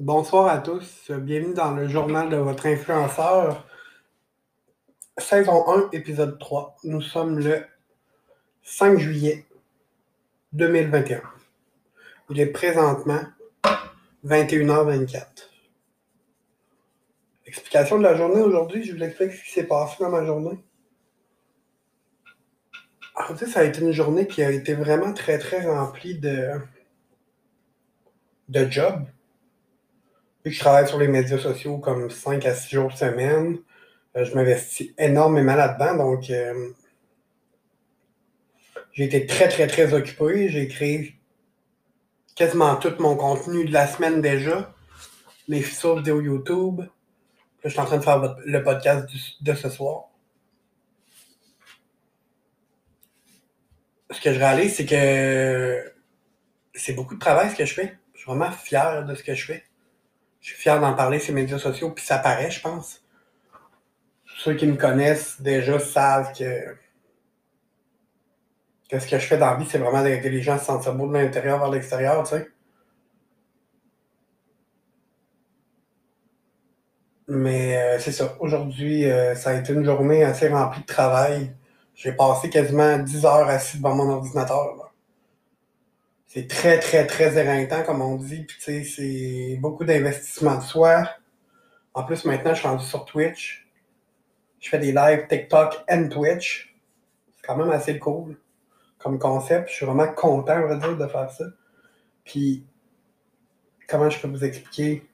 Bonsoir à tous, bienvenue dans le journal de votre influenceur, saison 1, épisode 3. Nous sommes le 5 juillet 2021. Il est présentement 21h24. Explication de la journée aujourd'hui, je vous explique ce qui s'est passé dans ma journée. En fait, ça a été une journée qui a été vraiment très très remplie de, de jobs je travaille sur les médias sociaux comme 5 à 6 jours de semaine, euh, je m'investis énormément là-dedans. Donc, euh, j'ai été très, très, très occupé. J'ai créé quasiment tout mon contenu de la semaine déjà. Mes fichiers vidéo YouTube. Là, je suis en train de faire le podcast de ce soir. Ce que je réalise, c'est que c'est beaucoup de travail ce que je fais. Je suis vraiment fier de ce que je fais. Je suis fier d'en parler sur les médias sociaux, puis ça paraît, je pense. Ceux qui me connaissent déjà savent que, ce que je fais dans la vie, c'est vraiment d'aider les gens se sentir beau de l'intérieur vers l'extérieur, tu sais. Mais euh, c'est ça. Aujourd'hui, euh, ça a été une journée assez remplie de travail. J'ai passé quasiment 10 heures assis devant mon ordinateur. C'est très, très, très éreintant, comme on dit. Puis, tu sais, c'est beaucoup d'investissement de soi. En plus, maintenant, je suis rendu sur Twitch. Je fais des lives TikTok et Twitch. C'est quand même assez cool comme concept. Je suis vraiment content, on va dire, de faire ça. Puis, comment je peux vous expliquer?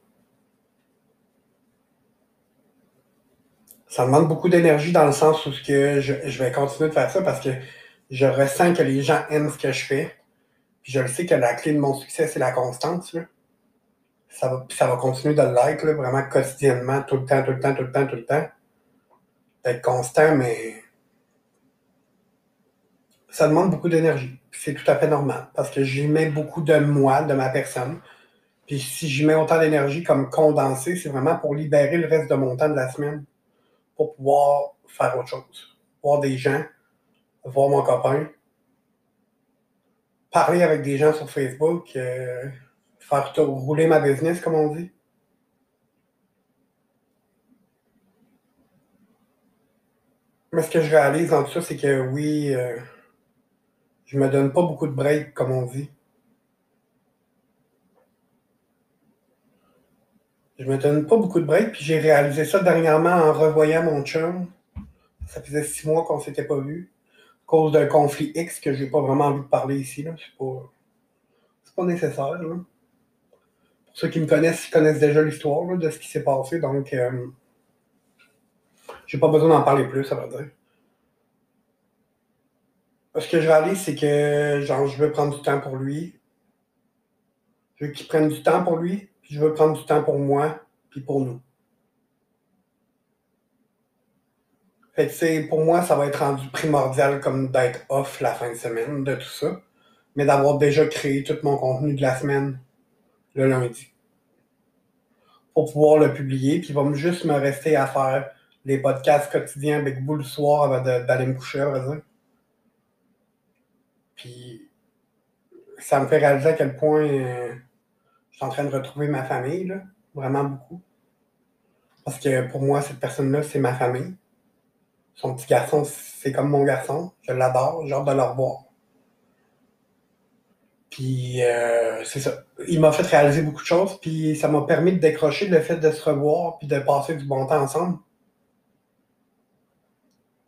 Ça demande beaucoup d'énergie dans le sens où que je, je vais continuer de faire ça parce que je ressens que les gens aiment ce que je fais je le sais que la clé de mon succès, c'est la constance. Ça, va, ça va continuer de l'être, vraiment quotidiennement, tout le temps, tout le temps, tout le temps, tout le temps. D'être constant, mais ça demande beaucoup d'énergie. C'est tout à fait normal parce que j'y mets beaucoup de moi, de ma personne. Puis si j'y mets autant d'énergie comme condensé, c'est vraiment pour libérer le reste de mon temps de la semaine pour pouvoir faire autre chose. Voir des gens, voir mon copain, parler avec des gens sur Facebook, euh, faire rouler ma business, comme on dit. Mais ce que je réalise dans tout ça, c'est que oui, euh, je me donne pas beaucoup de break, comme on dit. Je me donne pas beaucoup de break, puis j'ai réalisé ça dernièrement en revoyant mon chum. Ça faisait six mois qu'on s'était pas vu cause d'un conflit X que j'ai pas vraiment envie de parler ici. Là. C'est pas, pas nécessaire. Pour ceux qui me connaissent, ils connaissent déjà l'histoire de ce qui s'est passé, donc euh, j'ai pas besoin d'en parler plus, ça va dire. Ce que je réalise, c'est que genre je veux prendre du temps pour lui. Je veux qu'il prenne du temps pour lui, puis je veux prendre du temps pour moi, puis pour nous. Fait pour moi, ça va être rendu primordial comme d'être off la fin de semaine de tout ça. Mais d'avoir déjà créé tout mon contenu de la semaine le lundi. Pour pouvoir le publier. Puis il va juste me rester à faire les podcasts quotidiens avec vous le soir avant d'aller me coucher, à dire. Puis ça me fait réaliser à quel point euh, je suis en train de retrouver ma famille, là, vraiment beaucoup. Parce que pour moi, cette personne-là, c'est ma famille. Son petit garçon, c'est comme mon garçon. Je l'adore, j'ai hâte de le revoir. Puis euh, c'est ça. Il m'a fait réaliser beaucoup de choses, puis ça m'a permis de décrocher le fait de se revoir, puis de passer du bon temps ensemble.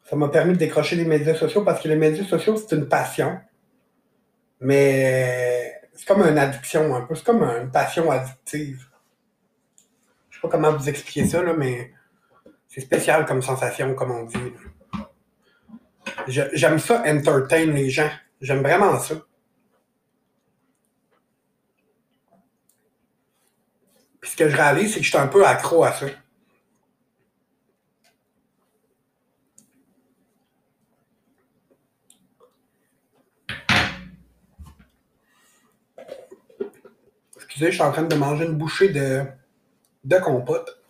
Ça m'a permis de décrocher les médias sociaux parce que les médias sociaux, c'est une passion. Mais c'est comme une addiction un peu. C'est comme une passion addictive. Je sais pas comment vous expliquer ça, là, mais c'est spécial comme sensation, comme on dit. J'aime ça, entertain les gens. J'aime vraiment ça. Puis ce que je réalise, c'est que je suis un peu accro à ça. Excusez, je suis en train de manger une bouchée de, de compote.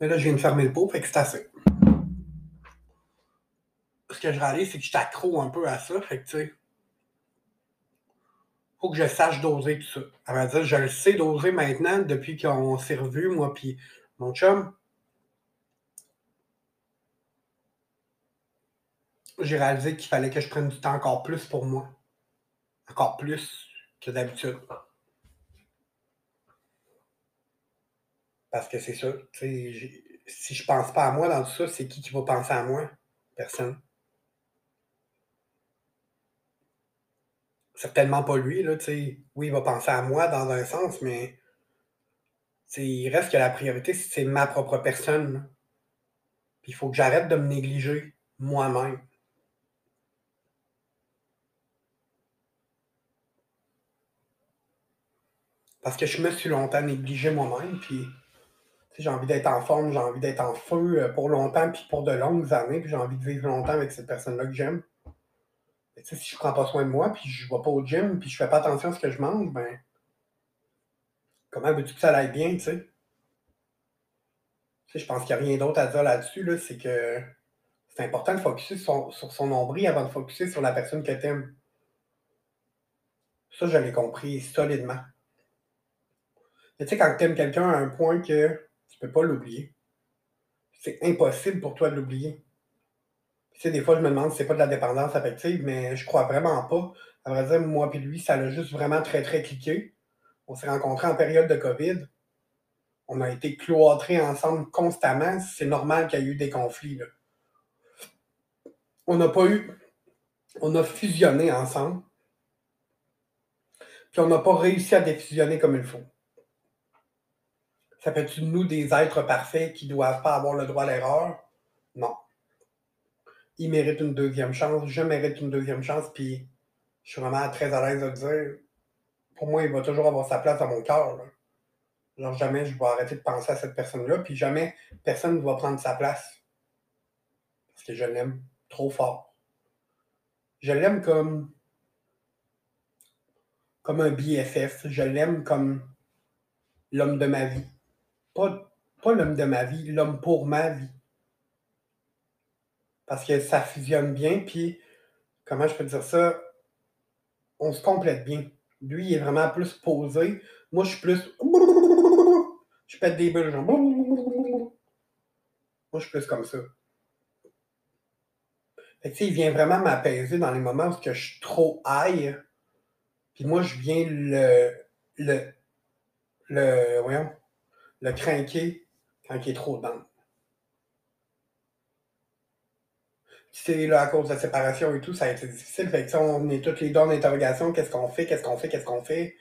Mais là, je viens de fermer le pot, fait que c'est assez. Ce que je réalise, c'est que je t'accro un peu à ça, fait que tu sais. faut que je sache doser tout ça. À vrai dire, je le sais doser maintenant depuis qu'on s'est revus, moi puis mon chum. J'ai réalisé qu'il fallait que je prenne du temps encore plus pour moi. Encore plus que d'habitude. Parce que c'est ça, si je pense pas à moi dans tout ça, c'est qui qui va penser à moi? Personne. certainement pas lui, là, Oui, il va penser à moi dans un sens, mais il reste que la priorité, c'est ma propre personne. Puis il faut que j'arrête de me négliger moi-même. Parce que je me suis longtemps négligé moi-même, puis j'ai envie d'être en forme, j'ai envie d'être en feu euh, pour longtemps, puis pour de longues années, puis j'ai envie de vivre longtemps avec cette personne-là que j'aime si je prends pas soin de moi, puis je vais pas au gym, puis je fais pas attention à ce que je mange, ben, comment veux-tu que ça aille bien, tu sais? je pense qu'il n'y a rien d'autre à dire là-dessus, là, c'est que c'est important de focuser sur, son nombril avant de focuser sur la personne que t'aimes. Ça, je l'ai compris solidement. tu sais, quand tu aimes quelqu'un à un point que tu peux pas l'oublier, c'est impossible pour toi de l'oublier. Tu sais, des fois, je me demande si c'est pas de la dépendance affective, mais je crois vraiment pas. À vrai dire, moi et lui, ça l'a juste vraiment très, très cliqué. On s'est rencontrés en période de COVID. On a été cloîtrés ensemble constamment. C'est normal qu'il y ait eu des conflits. On n'a pas eu. On a fusionné ensemble. Puis on n'a pas réussi à défusionner comme il faut. Ça fait-tu nous des êtres parfaits qui ne doivent pas avoir le droit à l'erreur? Non il mérite une deuxième chance, je mérite une deuxième chance, puis je suis vraiment très à l'aise de dire, pour moi, il va toujours avoir sa place dans mon cœur. Genre, jamais je vais arrêter de penser à cette personne-là, puis jamais personne ne va prendre sa place. Parce que je l'aime trop fort. Je l'aime comme, comme un BFF. Je l'aime comme l'homme de ma vie. Pas, l'homme de ma vie, l'homme pour ma vie parce que ça fusionne bien, puis comment je peux dire ça, on se complète bien. Lui, il est vraiment plus posé. Moi, je suis plus. Je pète des bulles, genre. Moi, je suis plus comme ça. Fait que, il vient vraiment m'apaiser dans les moments où je suis trop high. Puis moi, je viens le. le. le. voyons. Le craquer quand il est trop dedans. c'est là, à cause de la séparation et tout, ça a été difficile. Fait que, on est toutes les deux en interrogation. Qu'est-ce qu'on fait? Qu'est-ce qu'on fait? Qu'est-ce qu'on fait?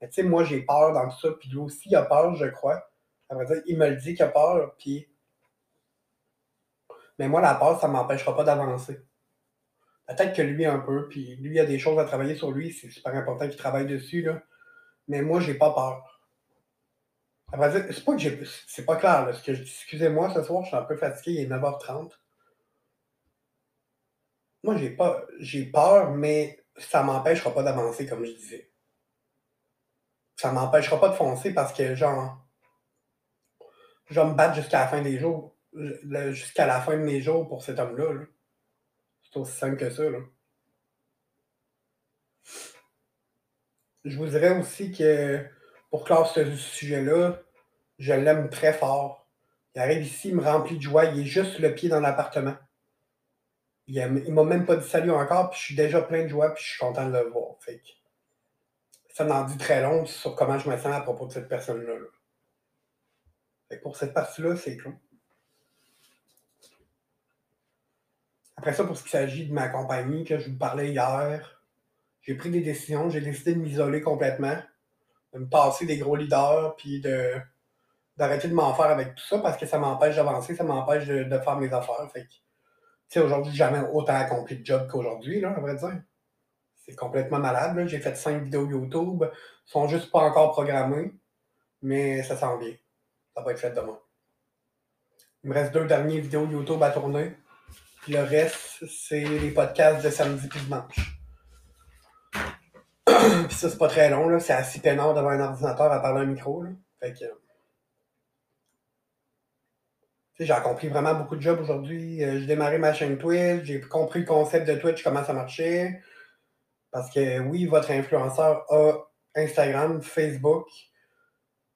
Mais tu sais, moi, j'ai peur dans tout ça. Puis lui aussi, il a peur, je crois. Ça veut dire, il me le dit qu'il a peur. Puis. Mais moi, la peur, ça ne m'empêchera pas d'avancer. Peut-être que lui, un peu. Puis lui, il a des choses à travailler sur lui. C'est super important qu'il travaille dessus. Là. Mais moi, j'ai pas peur. C'est pas que. C'est pas clair. Que Excusez-moi, ce soir, je suis un peu fatigué. Il est 9h30. Moi, j'ai pas j'ai peur, mais ça m'empêchera pas d'avancer, comme je disais. Ça m'empêchera pas de foncer parce que, genre, je vais me battre jusqu'à la fin des jours, jusqu'à la fin de mes jours pour cet homme-là. C'est aussi simple que ça. Je vous dirais aussi que pour clore ce sujet-là, je l'aime très fort. Il arrive ici, il me remplit de joie, il est juste le pied dans l'appartement. Il, ne m'a même pas dit salut encore, puis je suis déjà plein de joie, puis je suis content de le voir. Ça m'en dit très long sur comment je me sens à propos de cette personne-là. pour cette partie-là, c'est cool. Après ça, pour ce qui s'agit de ma compagnie que je vous parlais hier, j'ai pris des décisions, j'ai décidé de m'isoler complètement, de me passer des gros leaders, puis de d'arrêter de m'en faire avec tout ça parce que ça m'empêche d'avancer, ça m'empêche de, faire mes affaires. Fait sais, aujourd'hui, j'ai jamais autant accompli de job qu'aujourd'hui, là, à vrai dire. C'est complètement malade. J'ai fait cinq vidéos YouTube. Ils sont juste pas encore programmés. Mais ça sent bien. Ça va être fait demain. Il me reste deux dernières vidéos YouTube à tourner. Puis le reste, c'est les podcasts de samedi et dimanche. Puis ça, c'est pas très long. C'est assez peinard devant un ordinateur à parler un micro. Là. Fait que j'ai accompli vraiment beaucoup de jobs aujourd'hui. Euh, j'ai démarré ma chaîne Twitch, j'ai compris le concept de Twitch, comment ça marchait. Parce que oui, votre influenceur a Instagram, Facebook,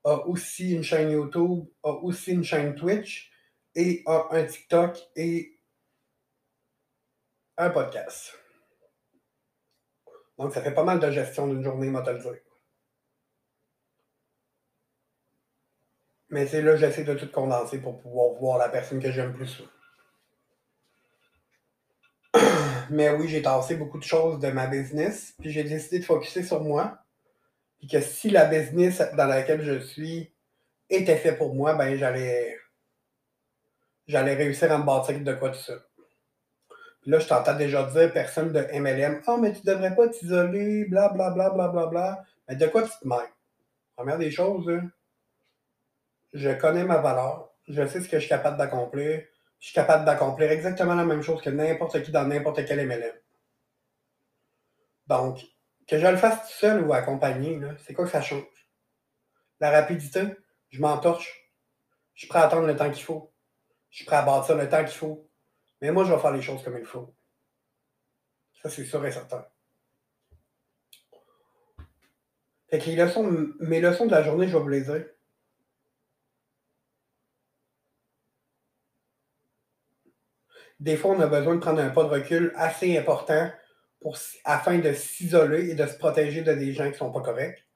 a aussi une chaîne YouTube, a aussi une chaîne Twitch et a un TikTok et un podcast. Donc, ça fait pas mal de gestion d'une journée, moi. Mais c'est là, j'essaie de tout condenser pour pouvoir voir la personne que j'aime plus. Mais oui, j'ai tassé beaucoup de choses de ma business, puis j'ai décidé de focuser sur moi. Puis que si la business dans laquelle je suis était fait pour moi, ben j'allais j'allais réussir à me bâtir de quoi tout ça. Là, je t'entends déjà dire, personne de MLM, ah, oh, mais tu devrais pas t'isoler, bla bla bla bla bla bla. Mais de quoi tu te mêles? Première des choses, je connais ma valeur, je sais ce que je suis capable d'accomplir, je suis capable d'accomplir exactement la même chose que n'importe qui dans n'importe quel MLM. Donc, que je le fasse tout seul ou accompagné, c'est quoi que ça change? La rapidité, je m'entorche. Je suis prêt à attendre le temps qu'il faut. Je suis prêt à bâtir le temps qu'il faut. Mais moi, je vais faire les choses comme il faut. Ça, c'est sûr et certain. Fait que les leçons, mes leçons de la journée, je vais vous les dire. Des fois, on a besoin de prendre un pas de recul assez important pour, afin de s'isoler et de se protéger de des gens qui ne sont pas corrects.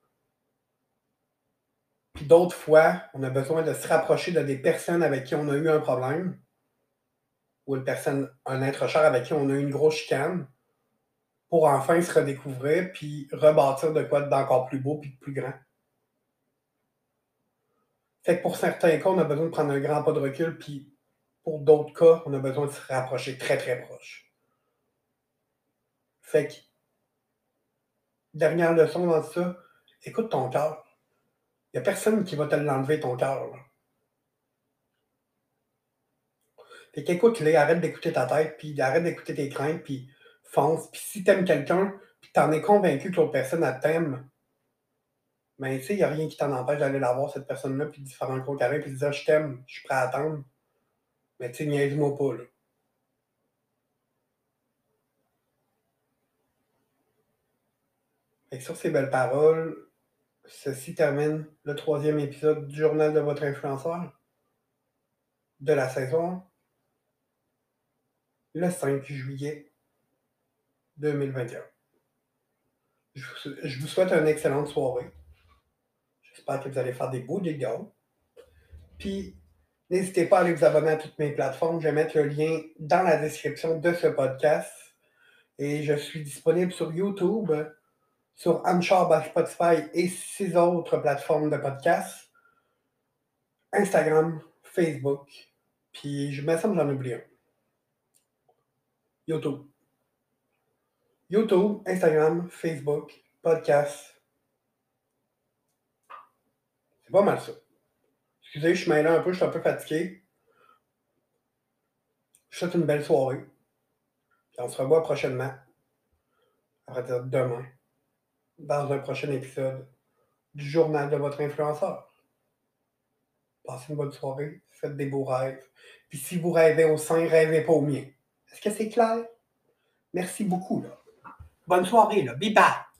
Puis d'autres fois, on a besoin de se rapprocher de des personnes avec qui on a eu un problème ou une personne, un être cher avec qui on a une grosse chicane pour enfin se redécouvrir puis rebâtir de quoi d'encore plus beau puis de plus grand. Fait que pour certains cas, on a besoin de prendre un grand pas de recul puis pour d'autres cas, on a besoin de se rapprocher très, très proche. Fait que, dernière leçon dans ça, écoute ton cœur. Il n'y a personne qui va te l'enlever, ton cœur. Fait qu'écoute-les, arrête d'écouter ta tête, puis arrête d'écouter tes craintes, puis fonce. Puis si t'aimes quelqu'un, puis t'en es convaincu que l'autre personne, t'aime, mais ben, tu sais, il n'y a rien qui t'en empêche d'aller la voir, cette personne-là, puis de faire un gros carré, puis de dire Je t'aime, je suis prêt à attendre. Mais tu sais, niaise-moi pas, là. Et sur ces belles paroles, ceci termine le troisième épisode du journal de votre influenceur de la saison le 5 juillet 2021. Je vous souhaite une excellente soirée. J'espère que vous allez faire des beaux dégâts. Puis, N'hésitez pas à aller vous abonner à toutes mes plateformes. Je vais mettre le lien dans la description de ce podcast. Et je suis disponible sur YouTube, sur Anchor, Spotify et six autres plateformes de podcast. Instagram, Facebook. Puis je me semble j'en oublie un. YouTube. YouTube, Instagram, Facebook, podcast. C'est pas mal ça. Excusez, je suis mêlé un peu, je suis un peu fatigué. Je souhaite une belle soirée. Et on se revoit prochainement. À partir de demain. Dans un prochain épisode du journal de votre influenceur. Passez une bonne soirée. Faites des beaux rêves. Puis si vous rêvez au sein, rêvez pas au mien. Est-ce que c'est clair? Merci beaucoup. Bonne soirée. Là. Bye bye.